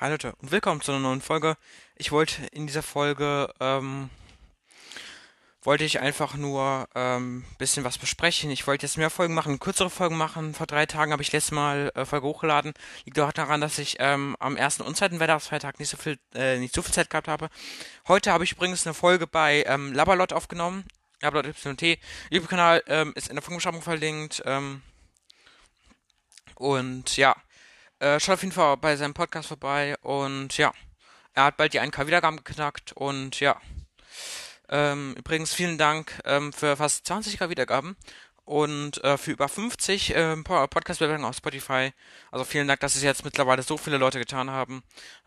Hi Leute und willkommen zu einer neuen Folge. Ich wollte in dieser Folge, ähm, wollte ich einfach nur ähm, bisschen was besprechen. Ich wollte jetzt mehr Folgen machen, kürzere Folgen machen. Vor drei Tagen habe ich letztes Mal äh, Folge hochgeladen. Liegt auch daran, dass ich ähm, am ersten und zweiten Weihnachtsfeiertag nicht so viel, äh, nicht so viel Zeit gehabt habe. Heute habe ich übrigens eine Folge bei ähm, Labalot aufgenommen. Labalot YT. YouTube-Kanal ähm, ist in der Folgenbeschreibung verlinkt. Ähm, und ja. Äh, schaut auf jeden Fall bei seinem Podcast vorbei und ja, er hat bald die 1K Wiedergaben geknackt und ja. Ähm, übrigens vielen Dank ähm, für fast 20k Wiedergaben und äh, für über 50 äh, Podcast-Bewertungen auf Spotify. Also vielen Dank, dass es jetzt mittlerweile so viele Leute getan haben.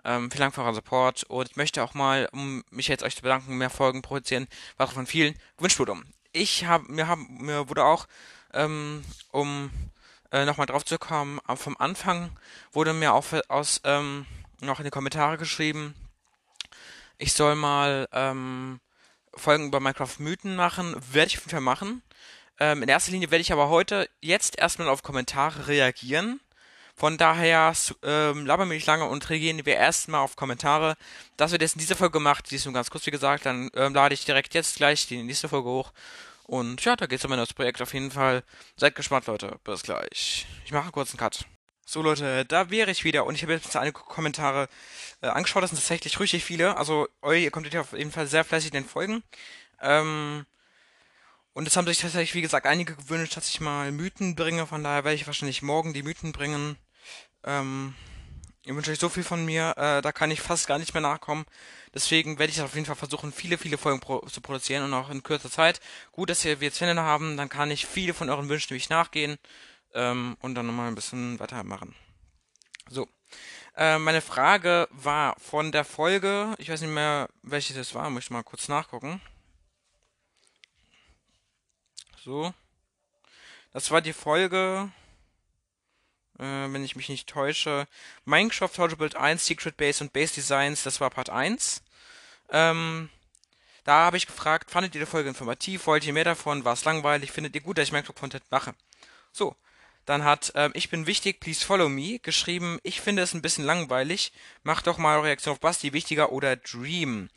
Ähm, vielen Dank für euren Support und ich möchte auch mal, um mich jetzt euch zu bedanken, mehr Folgen produzieren, was von vielen gewünscht wurde. Ich habe, mir, hab, mir wurde auch, ähm, um äh, nochmal drauf zu kommen, vom Anfang wurde mir auch aus ähm, noch in die Kommentare geschrieben, ich soll mal ähm, Folgen über Minecraft Mythen machen. Werde ich auf jeden Fall machen. Ähm, in erster Linie werde ich aber heute jetzt erstmal auf Kommentare reagieren. Von daher ähm, labern wir nicht lange und reagieren wir erstmal auf Kommentare. Das wird jetzt in dieser Folge gemacht, die ist nur ganz kurz wie gesagt, dann ähm, lade ich direkt jetzt gleich die nächste Folge hoch und ja, da geht's um neues Projekt auf jeden Fall. Seid gespannt, Leute. Bis gleich. Ich mache kurz einen Cut. So, Leute, da wäre ich wieder und ich habe jetzt einige Kommentare äh, angeschaut. Das sind tatsächlich richtig viele. Also, ihr kommt hier auf jeden Fall sehr fleißig in den Folgen. Ähm, und es haben sich tatsächlich, wie gesagt, einige gewünscht, dass ich mal Mythen bringe. Von daher werde ich wahrscheinlich morgen die Mythen bringen. Ähm, Ihr wünscht euch so viel von mir, äh, da kann ich fast gar nicht mehr nachkommen. Deswegen werde ich auf jeden Fall versuchen, viele, viele Folgen pro zu produzieren und auch in kürzer Zeit. Gut, dass wir jetzt Finden haben, dann kann ich viele von euren Wünschen nämlich nachgehen ähm, und dann nochmal ein bisschen weitermachen. So. Äh, meine Frage war von der Folge, ich weiß nicht mehr, welche das war, möchte mal kurz nachgucken. So. Das war die Folge äh, wenn ich mich nicht täusche. Minecraft How to Build 1, Secret Base und Base Designs, das war Part 1. Ähm, da habe ich gefragt, fandet ihr die Folge informativ? Wollt ihr mehr davon? War es langweilig? Findet ihr gut, dass ich Minecraft-Content mache? So, dann hat ähm, Ich bin wichtig, please follow me geschrieben, ich finde es ein bisschen langweilig. Macht doch mal Reaktion auf Basti wichtiger oder Dream.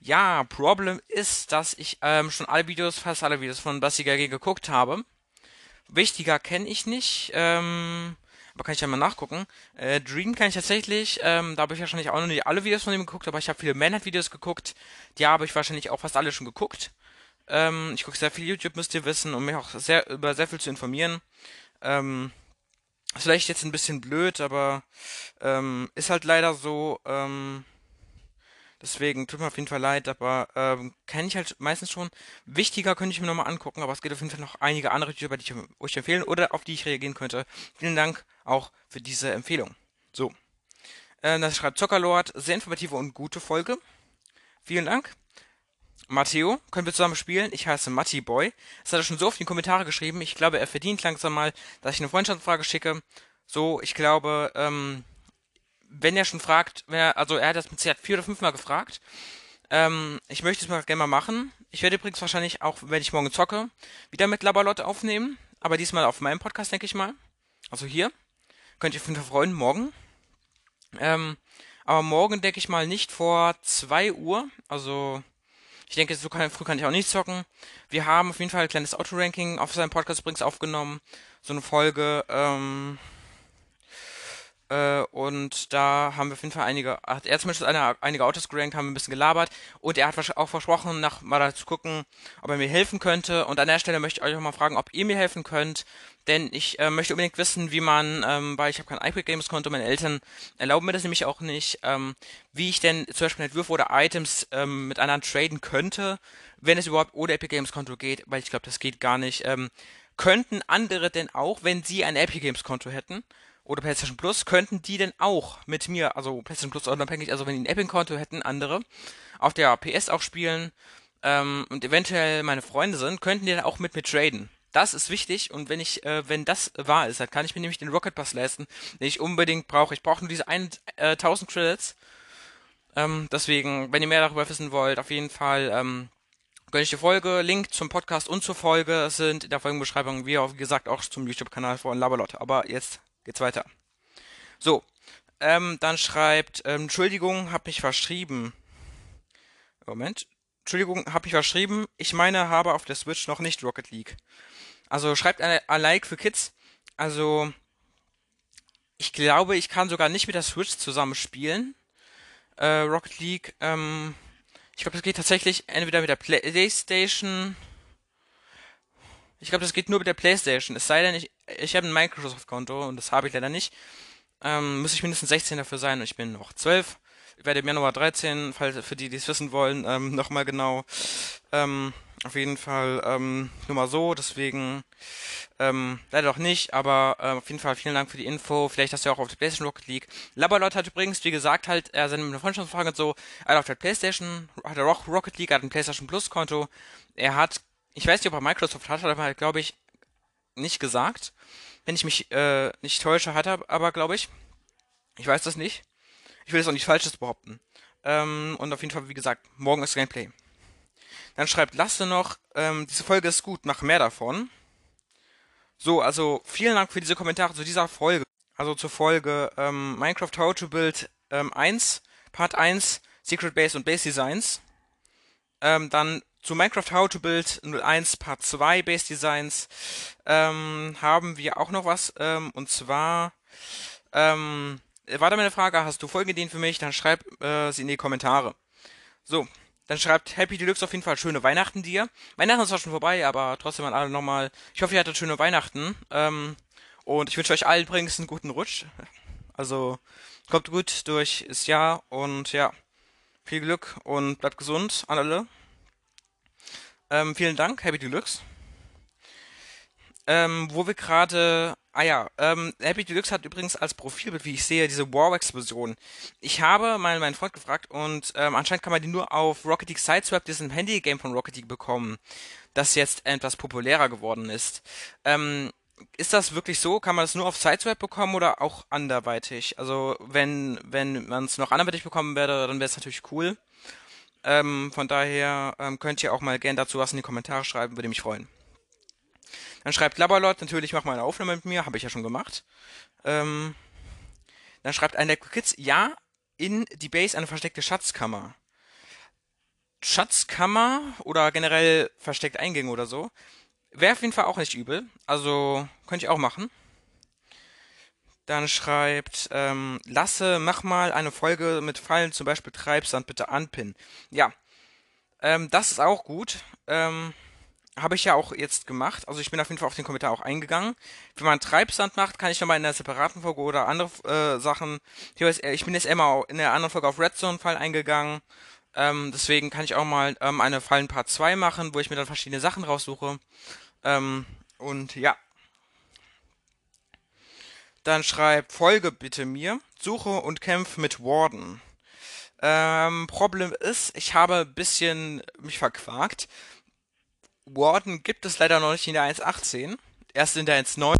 Ja, Problem ist, dass ich ähm, schon alle Videos, fast alle Videos von Basti GG geguckt habe. Wichtiger kenne ich nicht. Ähm, kann ich ja mal nachgucken. Äh, Dream kann ich tatsächlich, ähm, da habe ich wahrscheinlich auch noch nicht alle Videos von ihm geguckt, aber ich habe viele Manhunt-Videos geguckt. Die habe ich wahrscheinlich auch fast alle schon geguckt. Ähm, ich gucke sehr viel YouTube, müsst ihr wissen, um mich auch sehr über sehr viel zu informieren. Ähm, ist vielleicht jetzt ein bisschen blöd, aber ähm, ist halt leider so. Ähm, Deswegen tut mir auf jeden Fall leid, aber ähm, kenne ich halt meistens schon. Wichtiger könnte ich mir nochmal angucken, aber es gibt auf jeden Fall noch einige andere YouTuber, die ich euch empfehlen oder auf die ich reagieren könnte. Vielen Dank auch für diese Empfehlung. So. Äh, das schreibt Zockerlord. Sehr informative und gute Folge. Vielen Dank. Matteo, können wir zusammen spielen? Ich heiße Matti Boy. Das hat er schon so oft in die Kommentare geschrieben. Ich glaube, er verdient langsam mal, dass ich eine Freundschaftsfrage schicke. So, ich glaube, ähm, wenn er schon fragt, wenn er, also er hat das mit Sicherheit vier oder fünfmal gefragt. Ähm, ich möchte es mal gerne mal machen. Ich werde übrigens wahrscheinlich auch, wenn ich morgen zocke, wieder mit Labalotte aufnehmen. Aber diesmal auf meinem Podcast, denke ich mal. Also hier. Könnt ihr fünf freuen, morgen. Ähm, aber morgen denke ich mal nicht vor 2 Uhr. Also, ich denke, so kann, früh kann ich auch nicht zocken. Wir haben auf jeden Fall ein kleines Autoranking auf seinem Podcast übrigens aufgenommen. So eine Folge, ähm, äh, und da haben wir auf jeden Fall einige, hat er zumindest eine, einige Autos gerankt, haben wir ein bisschen gelabert. Und er hat auch versprochen, nach mal zu gucken, ob er mir helfen könnte. Und an der Stelle möchte ich euch auch mal fragen, ob ihr mir helfen könnt. Denn ich äh, möchte unbedingt wissen, wie man, ähm, weil ich habe kein iPad Games Konto, meine Eltern erlauben mir das nämlich auch nicht, ähm, wie ich denn zum Beispiel Entwürfe oder Items ähm, mit anderen traden könnte, wenn es überhaupt ohne Epic Games Konto geht, weil ich glaube, das geht gar nicht. Ähm, könnten andere denn auch, wenn sie ein Epic Games Konto hätten, oder PlayStation Plus, könnten die denn auch mit mir, also PlayStation Plus unabhängig, also wenn die ein Epic-Konto hätten, andere, auf der PS auch spielen ähm, und eventuell meine Freunde sind, könnten die dann auch mit mir traden. Das ist wichtig und wenn ich, äh, wenn das wahr ist, dann kann ich mir nämlich den Rocket Pass leisten, den ich unbedingt brauche. Ich brauche nur diese 1000 äh, Credits. Ähm, deswegen, wenn ihr mehr darüber wissen wollt, auf jeden Fall ähm, gönne ich die Folge. Link zum Podcast und zur Folge sind in der Folgenbeschreibung, wie auch wie gesagt auch zum YouTube-Kanal von Labalot. Aber jetzt geht's weiter. So, Ähm, dann schreibt, ähm, Entschuldigung, hab mich verschrieben. Moment. Entschuldigung, hab mich verschrieben. Ich meine, habe auf der Switch noch nicht Rocket League. Also schreibt ein, Like für Kids. Also, ich glaube, ich kann sogar nicht mit der Switch zusammen spielen. Äh, Rocket League. Ähm, ich glaube, das geht tatsächlich entweder mit der PlayStation. Ich glaube, das geht nur mit der PlayStation. Es sei denn, ich, ich habe ein Microsoft-Konto und das habe ich leider nicht. Ähm, muss ich mindestens 16 dafür sein und ich bin noch 12. Ich werde im Januar 13, falls für die, die es wissen wollen, ähm, nochmal genau. Ähm, auf jeden Fall ähm, nur mal so, deswegen ähm, leider auch nicht, aber äh, auf jeden Fall vielen Dank für die Info. Vielleicht hast du ja auch auf der PlayStation Rocket League. Labalot hat übrigens, wie gesagt, halt, er seine Freundschaftsfrage und so, er hat auf der PlayStation, hat er Rocket League, hat ein PlayStation Plus Konto. Er hat, ich weiß nicht, ob er Microsoft hat, hat er, glaube ich, nicht gesagt. Wenn ich mich äh, nicht täusche, hat er aber, glaube ich. Ich weiß das nicht. Ich will jetzt auch nichts Falsches behaupten. Ähm, und auf jeden Fall, wie gesagt, morgen ist Gameplay. Dann schreibt Lasse noch, ähm, diese Folge ist gut, mach mehr davon. So, also vielen Dank für diese Kommentare zu dieser Folge. Also zur Folge ähm, Minecraft How to Build ähm, 1, Part 1, Secret Base und Base Designs. Ähm, dann zu Minecraft How to Build 01 Part 2 Base Designs ähm, haben wir auch noch was. Ähm, und zwar, ähm, war da meine Frage, hast du Folgeideen für mich? Dann schreib äh, sie in die Kommentare. So, dann schreibt Happy Deluxe auf jeden Fall schöne Weihnachten dir. Weihnachten ist zwar schon vorbei, aber trotzdem an alle nochmal. Ich hoffe, ihr hattet schöne Weihnachten. Ähm, und ich wünsche euch allen übrigens einen guten Rutsch. Also kommt gut durch das Jahr und ja, viel Glück und bleibt gesund an alle. Ähm, vielen Dank, Happy Deluxe. Ähm, wo wir gerade Ah ja, ähm, Happy Deluxe hat übrigens als Profilbild, wie ich sehe, diese War-Explosion. Ich habe mal meinen Freund gefragt und ähm, anscheinend kann man die nur auf Rocket League Sideswap, diesem Handy-Game von Rocket League, bekommen, das jetzt etwas populärer geworden ist. Ähm, ist das wirklich so? Kann man das nur auf Sideswap bekommen oder auch anderweitig? Also wenn, wenn man es noch anderweitig bekommen werde, dann wäre es natürlich cool. Ähm, von daher ähm, könnt ihr auch mal gerne dazu was in die Kommentare schreiben, würde mich freuen. Dann schreibt Labalot, natürlich mach mal eine Aufnahme mit mir, habe ich ja schon gemacht. Ähm, dann schreibt ein der Kids, ja, in die Base eine versteckte Schatzkammer. Schatzkammer oder generell versteckt Eingänge oder so. Wäre auf jeden Fall auch nicht übel. Also könnte ich auch machen. Dann schreibt ähm, Lasse, mach mal eine Folge mit Fallen, zum Beispiel Treibsand, bitte anpinnen. Ja, ähm, das ist auch gut. Ähm, habe ich ja auch jetzt gemacht. Also ich bin auf jeden Fall auf den Kommentar auch eingegangen. Wenn man Treibsand macht, kann ich nochmal in einer separaten Folge oder andere äh, Sachen. Ich, ich bin jetzt immer in der anderen Folge auf Redstone-Fall eingegangen. Ähm, deswegen kann ich auch mal ähm, eine Fallen Part 2 machen, wo ich mir dann verschiedene Sachen raussuche. Ähm, und ja. Dann schreibt Folge bitte mir. Suche und kämpfe mit Warden. Ähm, Problem ist, ich habe ein bisschen mich verquakt. Warden gibt es leider noch nicht in der 1.18. Erst in der 1.9.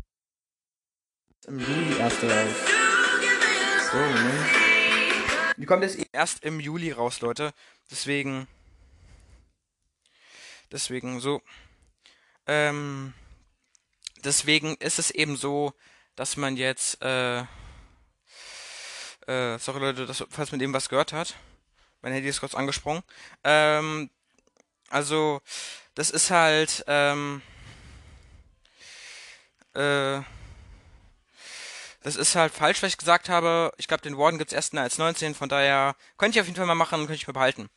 Im Juli erst raus. So, ne? Die kommt jetzt erst im Juli raus, Leute. Deswegen. Deswegen so. Ähm. Deswegen ist es eben so, dass man jetzt, äh. Äh, sorry Leute, dass, falls man eben was gehört hat. Mein Handy ist kurz angesprungen. Ähm, also, das ist halt, ähm, äh, das ist halt falsch, was ich gesagt habe. Ich glaube, den Warden gibt's erst in der 1.19, von daher könnte ich auf jeden Fall mal machen, könnte ich mir behalten.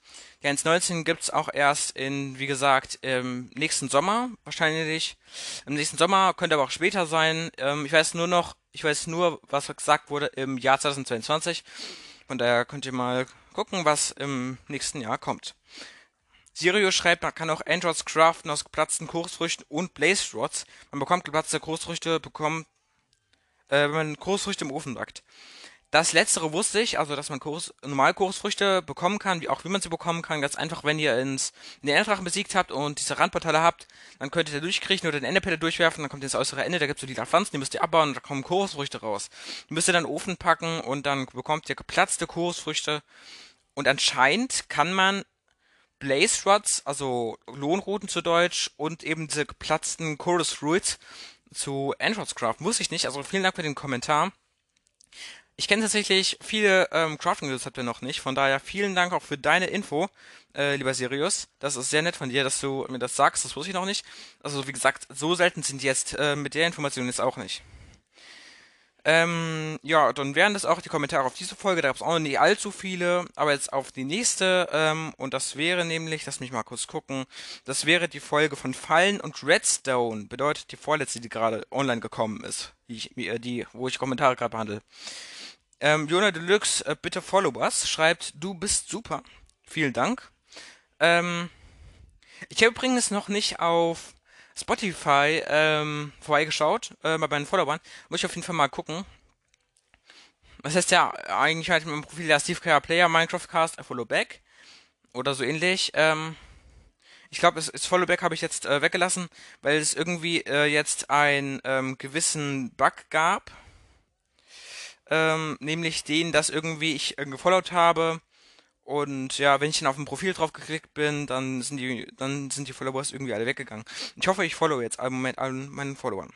Die 1.19 gibt's auch erst in, wie gesagt, im nächsten Sommer, wahrscheinlich. Im nächsten Sommer, könnte aber auch später sein. Ähm, ich weiß nur noch, ich weiß nur, was gesagt wurde im Jahr 2022. Von daher könnt ihr mal gucken, was im nächsten Jahr kommt. Sirio schreibt, man kann auch Androids craften aus geplatzten Kokosfrüchten und Blaze Rods. Man bekommt geplatzte Kokosfrüchte, bekommt, äh, wenn man Kokosfrüchte im Ofen backt. Das letztere wusste ich, also dass man Kokos, normal Kokosfrüchte bekommen kann, wie auch wie man sie bekommen kann. Ganz einfach, wenn ihr ins, den Enderdrachen besiegt habt und diese Randportale habt, dann könnt ihr da durchkriechen oder den Enderpelle durchwerfen, dann kommt ihr ins äußere Ende, da gibt es so die Pflanzen, die müsst ihr abbauen und da kommen Kokosfrüchte raus. Die müsst ihr dann in den Ofen packen und dann bekommt ihr geplatzte Kokosfrüchte. Und anscheinend kann man Blaze Rods, also Lohnrouten zu Deutsch, und eben diese geplatzten Chorus Fruits zu Androids Craft. Muss ich nicht, also vielen Dank für den Kommentar. ich kenne tatsächlich viele ähm, Crafting-Rezepte noch nicht, von daher vielen Dank auch für deine Info, äh, lieber Sirius. Das ist sehr nett von dir, dass du mir das sagst, das wusste ich noch nicht. Also wie gesagt, so selten sind die jetzt äh, mit der Information jetzt auch nicht. Ähm, ja, dann wären das auch die Kommentare auf diese Folge. Da gab es auch noch nicht allzu viele, aber jetzt auf die nächste. Ähm, und das wäre nämlich, lass mich mal kurz gucken, das wäre die Folge von Fallen und Redstone. Bedeutet die vorletzte, die gerade online gekommen ist, die, äh, die wo ich Kommentare gerade behandle. Ähm, Jona Deluxe, äh, bitte follow us, schreibt, du bist super. Vielen Dank. Ähm, ich habe übrigens noch nicht auf Spotify ähm, vorbeigeschaut, äh, bei meinen Followern. Muss ich auf jeden Fall mal gucken. Das heißt ja eigentlich halt mit dem Profil der Steve Kerr Player Minecraft Cast, Follow Back. Oder so ähnlich. Ähm, ich glaube, das Followback habe ich jetzt äh, weggelassen, weil es irgendwie äh, jetzt einen ähm, gewissen Bug gab ähm, nämlich den, dass irgendwie ich äh, gefollowt habe und ja, wenn ich dann auf ein Profil drauf geklickt bin, dann sind die, dann sind die Followers irgendwie alle weggegangen. Ich hoffe, ich follow jetzt im Moment allen meinen Followern.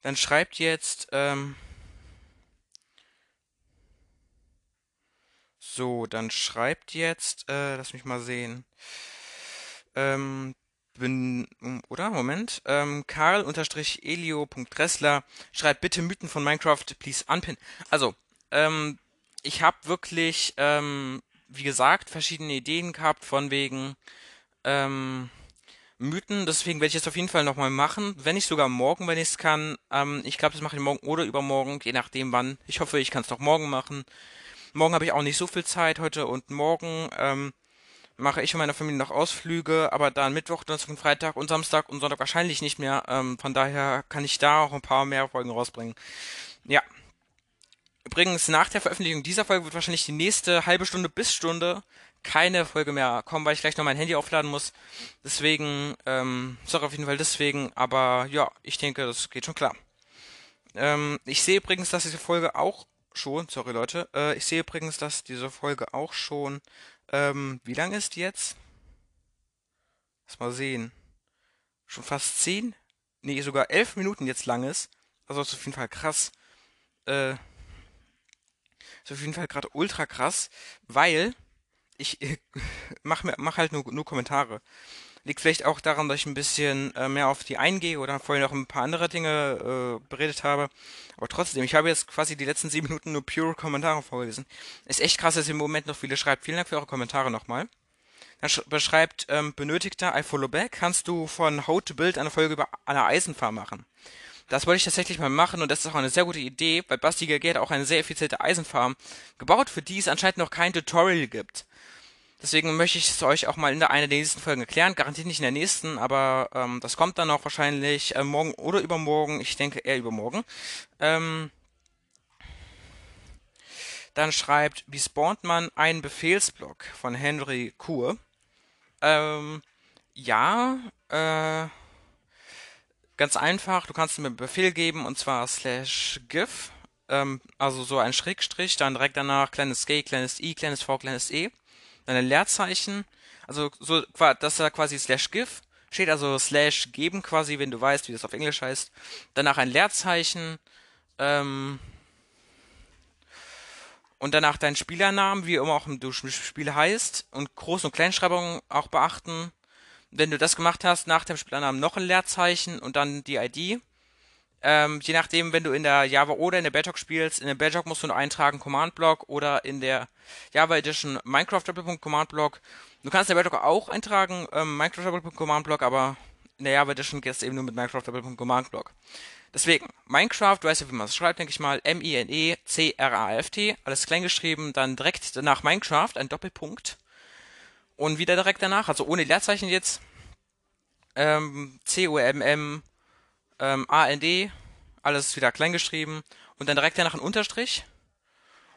Dann schreibt jetzt, ähm, so, dann schreibt jetzt, äh, lass mich mal sehen, ähm, bin, oder? Moment. Ähm, Karl-elio.dressler schreibt bitte Mythen von Minecraft, please unpin. Also, ähm, ich habe wirklich, ähm, wie gesagt, verschiedene Ideen gehabt von wegen, ähm, Mythen, deswegen werde ich es auf jeden Fall nochmal machen, wenn nicht sogar morgen, wenn ich es kann. Ähm, ich glaube, das mache ich morgen oder übermorgen, je nachdem wann. Ich hoffe, ich kann es noch morgen machen. Morgen habe ich auch nicht so viel Zeit, heute und morgen. Ähm, mache ich und meine Familie noch Ausflüge, aber dann Mittwoch, Donnerstag und Freitag und Samstag und Sonntag wahrscheinlich nicht mehr. Ähm, von daher kann ich da auch ein paar mehr Folgen rausbringen. Ja. Übrigens, nach der Veröffentlichung dieser Folge wird wahrscheinlich die nächste halbe Stunde bis Stunde keine Folge mehr kommen, weil ich gleich noch mein Handy aufladen muss. Deswegen, ähm, sorry auf jeden Fall deswegen, aber ja, ich denke, das geht schon klar. Ähm, ich sehe übrigens, dass diese Folge auch schon, sorry Leute, äh, ich sehe übrigens, dass diese Folge auch schon ähm, wie lang ist die jetzt? Lass mal sehen. Schon fast zehn? Nee, sogar elf Minuten jetzt lang ist. Also ist auf jeden Fall krass. Äh, ist auf jeden Fall gerade ultra krass, weil ich äh, mach, mach halt nur, nur Kommentare. Liegt vielleicht auch daran, dass ich ein bisschen äh, mehr auf die eingehe oder vorhin noch ein paar andere Dinge äh, beredet habe. Aber trotzdem, ich habe jetzt quasi die letzten sieben Minuten nur pure Kommentare vorgelesen. Ist echt krass, dass im Moment noch viele schreibt. Vielen Dank für eure Kommentare nochmal. Dann beschreibt ähm, benötigter I follow back. Kannst du von How to Build eine Folge über eine Eisenfarm machen? Das wollte ich tatsächlich mal machen und das ist auch eine sehr gute Idee, weil Basti GG hat auch eine sehr effiziente Eisenfarm gebaut, für die es anscheinend noch kein Tutorial gibt. Deswegen möchte ich es euch auch mal in der einer der nächsten Folgen erklären. Garantiert nicht in der nächsten, aber ähm, das kommt dann auch wahrscheinlich äh, morgen oder übermorgen. Ich denke eher übermorgen. Ähm, dann schreibt, wie spawnt man einen Befehlsblock von Henry Kur? Ähm, ja, äh, ganz einfach. Du kannst mir einen Befehl geben und zwar slash gif. Ähm, also so ein Schrägstrich, dann direkt danach kleines g, kleines i, kleines v, kleines e dann ein Leerzeichen, also so, dass da quasi slash gif steht, also slash geben quasi, wenn du weißt, wie das auf Englisch heißt. Danach ein Leerzeichen, ähm, und danach deinen Spielernamen, wie immer auch du Spiel heißt, und Groß- und Kleinschreibung auch beachten. Wenn du das gemacht hast, nach dem Spielernamen noch ein Leerzeichen und dann die ID. Ähm, je nachdem, wenn du in der Java oder in der Bedrock spielst, in der Bedrock musst du nur eintragen Command Block oder in der Java Edition Minecraft Doppelpunkt Command Block. Du kannst in der Bedrock auch eintragen ähm, Minecraft Doppelpunkt Command Block, aber in der Java Edition geht es eben nur mit Minecraft Doppelpunkt Command Block. Deswegen, Minecraft, du weißt ja, wie man es schreibt, denke ich mal, M-I-N-E-C-R-A-F-T, alles klein geschrieben, dann direkt danach Minecraft, ein Doppelpunkt. Und wieder direkt danach, also ohne Leerzeichen jetzt, ähm, C-O-M-M, ähm, AND, alles wieder klein geschrieben und dann direkt danach ein Unterstrich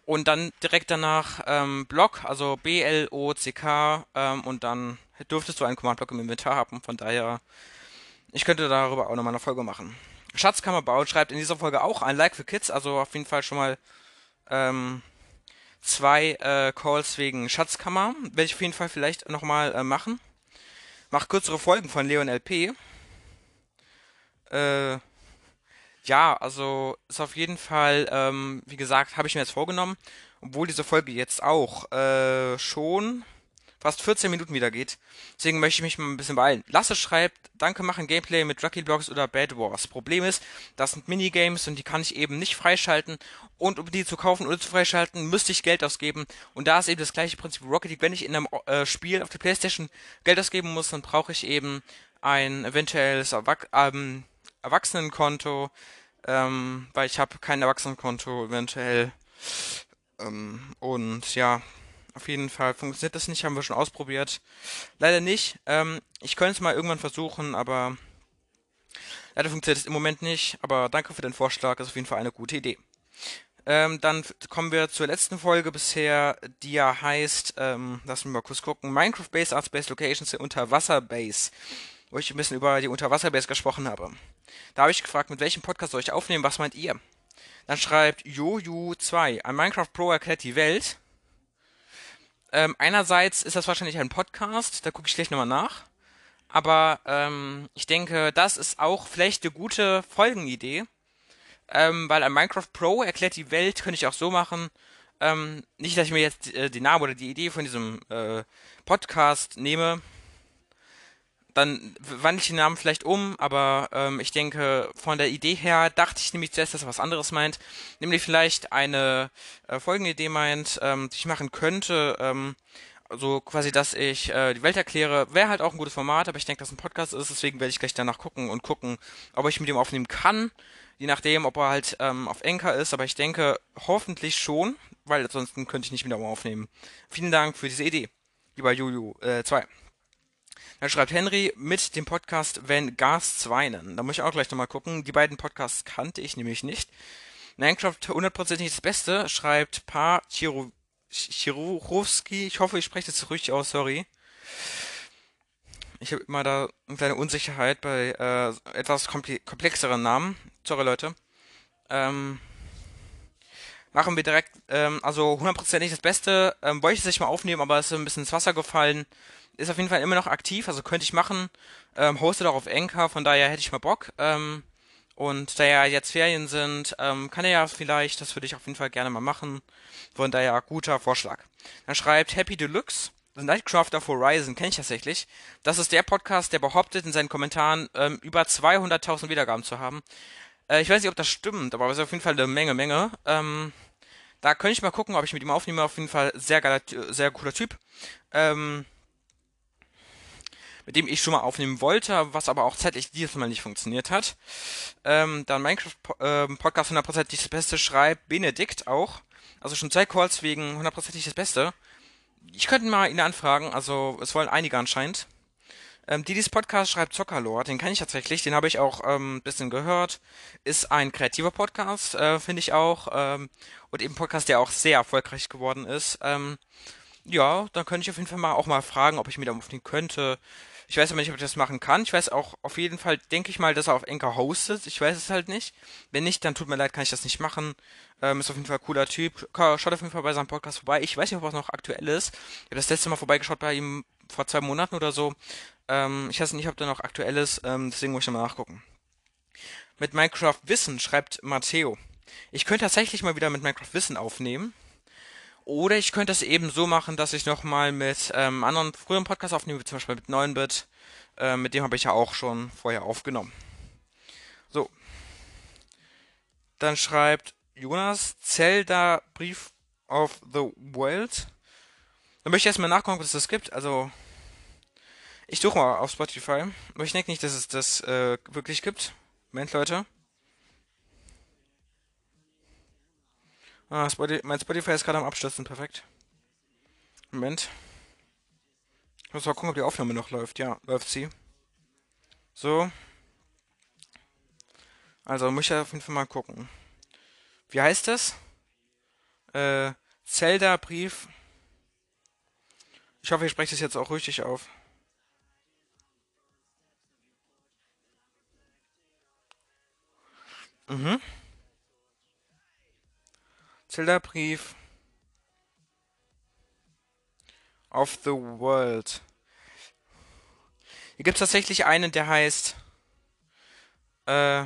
und dann direkt danach ähm, Block, also B-L-O-C-K ähm, und dann dürftest du einen Command-Block im Inventar haben, von daher, ich könnte darüber auch nochmal eine Folge machen. Schatzkammer baut schreibt in dieser Folge auch ein Like für Kids, also auf jeden Fall schon mal ähm, zwei äh, Calls wegen Schatzkammer, werde ich auf jeden Fall vielleicht nochmal äh, machen. Mach kürzere Folgen von Leon LP. Äh, Ja, also ist auf jeden Fall, ähm, wie gesagt, habe ich mir jetzt vorgenommen, obwohl diese Folge jetzt auch äh, schon fast 14 Minuten wieder geht. Deswegen möchte ich mich mal ein bisschen beeilen. Lasse schreibt, danke machen Gameplay mit Lucky Blocks oder Bad Wars. Problem ist, das sind Minigames und die kann ich eben nicht freischalten. Und um die zu kaufen oder zu freischalten, müsste ich Geld ausgeben. Und da ist eben das gleiche Prinzip Rocket League. Wenn ich in einem äh, Spiel auf der Playstation Geld ausgeben muss, dann brauche ich eben ein eventuelles Erwach ähm, Erwachsenenkonto, ähm, weil ich habe kein Erwachsenenkonto eventuell. Ähm, und ja, auf jeden Fall funktioniert das nicht, haben wir schon ausprobiert. Leider nicht. Ähm, ich könnte es mal irgendwann versuchen, aber leider funktioniert es im Moment nicht. Aber danke für den Vorschlag, ist auf jeden Fall eine gute Idee. Ähm, dann kommen wir zur letzten Folge bisher, die ja heißt, ähm, lassen wir mal kurz gucken, Minecraft Base Art Space Locations in Unterwasser-Base, wo ich ein bisschen über die Unterwasser-Base gesprochen habe. Da habe ich gefragt, mit welchem Podcast soll ich aufnehmen, was meint ihr? Dann schreibt Joju2, ein Minecraft Pro erklärt die Welt. Ähm, einerseits ist das wahrscheinlich ein Podcast, da gucke ich gleich nochmal nach. Aber ähm, ich denke, das ist auch vielleicht eine gute Folgenidee. Ähm, weil ein Minecraft Pro erklärt die Welt, könnte ich auch so machen. Ähm, nicht, dass ich mir jetzt äh, den Namen oder die Idee von diesem äh, Podcast nehme, dann wandle ich den Namen vielleicht um, aber ähm, ich denke, von der Idee her dachte ich nämlich zuerst, dass er was anderes meint. Nämlich vielleicht eine äh, folgende Idee meint, ähm, die ich machen könnte, ähm, also quasi, dass ich äh, die Welt erkläre, wäre halt auch ein gutes Format, aber ich denke, dass ein Podcast ist, deswegen werde ich gleich danach gucken und gucken, ob ich mit ihm aufnehmen kann, je nachdem, ob er halt ähm, auf Enker ist, aber ich denke, hoffentlich schon, weil ansonsten könnte ich nicht mit ihm aufnehmen. Vielen Dank für diese Idee, lieber Juju 2. Äh, dann schreibt Henry mit dem Podcast Wenn Gas weinen. Da muss ich auch gleich nochmal gucken. Die beiden Podcasts kannte ich nämlich nicht. Minecraft hundertprozentig das Beste, schreibt Pa Chirurowski. Ich hoffe, ich spreche das richtig aus, sorry. Ich habe immer da eine kleine Unsicherheit bei äh, etwas komplexeren Namen. Sorry, Leute. Ähm, machen wir direkt, ähm, also hundertprozentig das Beste. Ähm, wollte ich es nicht mal aufnehmen, aber es ist ein bisschen ins Wasser gefallen ist auf jeden Fall immer noch aktiv, also könnte ich machen. Ähm, hostet auch auf Enka, von daher hätte ich mal Bock. Ähm, und da ja jetzt Ferien sind, ähm, kann er ja vielleicht, das würde ich auf jeden Fall gerne mal machen. Von daher guter Vorschlag. Dann schreibt Happy Deluxe. The Nightcraft of Horizon kenne ich tatsächlich. Das ist der Podcast, der behauptet in seinen Kommentaren ähm, über 200.000 Wiedergaben zu haben. Äh, ich weiß nicht, ob das stimmt, aber es ist auf jeden Fall eine Menge, Menge. Ähm, da könnte ich mal gucken, ob ich mit ihm aufnehme. Auf jeden Fall sehr geiler, sehr cooler Typ. Ähm, mit dem ich schon mal aufnehmen wollte, was aber auch zeitlich dieses Mal nicht funktioniert hat. Ähm, dann Minecraft ähm, Podcast 100% das Beste schreibt Benedikt auch. Also schon zwei Calls wegen 100% das Beste. Ich könnte mal ihn anfragen, also es wollen einige anscheinend. Ähm, Didis Podcast schreibt Zockerlord, den kenne ich tatsächlich, den habe ich auch ähm, bisschen gehört. Ist ein kreativer Podcast, äh, finde ich auch. Ähm, und eben Podcast, der auch sehr erfolgreich geworden ist. Ähm, ja, dann könnte ich auf jeden Fall mal auch mal fragen, ob ich mir da aufnehmen könnte. Ich weiß aber nicht, ob ich das machen kann. Ich weiß auch auf jeden Fall, denke ich mal, dass er auf Enker hostet. Ich weiß es halt nicht. Wenn nicht, dann tut mir leid, kann ich das nicht machen. Ähm, ist auf jeden Fall ein cooler Typ. Schaut auf jeden Fall bei seinem Podcast vorbei. Ich weiß nicht, ob er noch aktuell ist. Ich habe das letzte Mal vorbeigeschaut bei ihm vor zwei Monaten oder so. Ähm, ich weiß nicht, ob der noch aktuell ist. Ähm, deswegen muss ich nochmal nachgucken. Mit Minecraft Wissen schreibt Matteo. Ich könnte tatsächlich mal wieder mit Minecraft Wissen aufnehmen. Oder ich könnte es eben so machen, dass ich nochmal mit ähm, anderen früheren Podcasts aufnehme, wie zum Beispiel mit 9bit. Äh, mit dem habe ich ja auch schon vorher aufgenommen. So. Dann schreibt Jonas Zelda Brief of the World. Dann möchte ich erstmal nachgucken, was es das gibt. Also, ich suche mal auf Spotify. Aber ich denke nicht, dass es das äh, wirklich gibt. Moment, Leute. Ah, Spotify, mein Spotify ist gerade am Abstürzen, perfekt. Moment. Ich muss mal gucken, ob die Aufnahme noch läuft. Ja, läuft sie. So. Also, muss ich auf jeden Fall mal gucken. Wie heißt das? Äh, Zelda-Brief. Ich hoffe, ich spreche das jetzt auch richtig auf. Mhm. Zelda-Brief of the World. Hier gibt es tatsächlich einen, der heißt äh,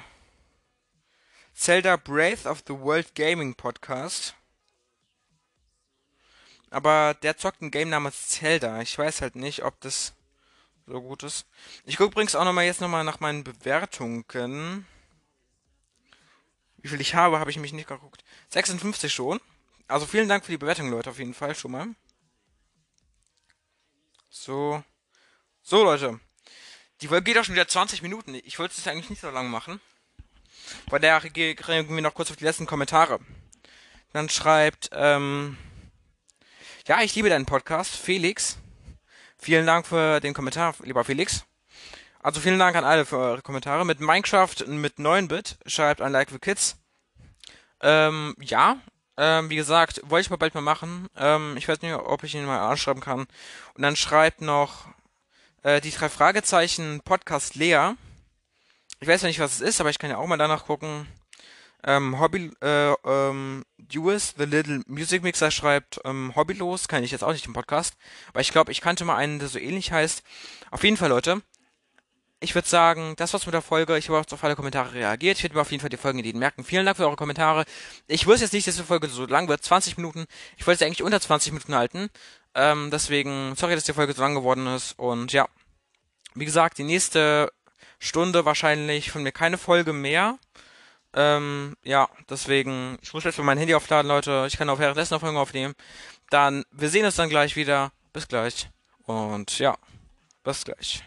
Zelda Breath of the World Gaming Podcast. Aber der zockt ein Game namens Zelda. Ich weiß halt nicht, ob das so gut ist. Ich gucke übrigens auch nochmal jetzt nochmal nach meinen Bewertungen. Wie viel ich habe, habe ich mich nicht geguckt. 56 schon. Also vielen Dank für die Bewertung, Leute, auf jeden Fall schon mal. So. So, Leute. Die Folge geht auch schon wieder 20 Minuten. Ich wollte es eigentlich nicht so lange machen. Weil der kriegen wir noch kurz auf die letzten Kommentare. Dann schreibt, ähm, ja, ich liebe deinen Podcast, Felix. Vielen Dank für den Kommentar, lieber Felix. Also vielen Dank an alle für eure Kommentare. Mit Minecraft mit 9-Bit schreibt ein Like for Kids. Ähm, ja, ähm, wie gesagt, wollte ich mal bald mal machen. Ähm, ich weiß nicht, ob ich ihn mal anschreiben kann. Und dann schreibt noch äh, die drei Fragezeichen Podcast Lea. Ich weiß ja nicht, was es ist, aber ich kann ja auch mal danach gucken. Ähm, Hobby, äh, ähm, Dewis, The Little Music Mixer schreibt, ähm, hobbylos, kann ich jetzt auch nicht im Podcast. Aber ich glaube, ich kannte mal einen, der so ähnlich heißt. Auf jeden Fall, Leute. Ich würde sagen, das war's mit der Folge. Ich habe auch auf alle Kommentare reagiert. Ich werde mir auf jeden Fall die Folgen in merken. Vielen Dank für eure Kommentare. Ich wusste jetzt nicht, dass die Folge so lang wird. 20 Minuten. Ich wollte sie eigentlich unter 20 Minuten halten. Ähm, deswegen, sorry, dass die Folge so lang geworden ist. Und ja, wie gesagt, die nächste Stunde wahrscheinlich von mir keine Folge mehr. Ähm, ja, deswegen, ich muss jetzt mal mein Handy aufladen, Leute. Ich kann auch währenddessen noch Folgen aufnehmen. Dann, wir sehen uns dann gleich wieder. Bis gleich. Und ja, bis gleich.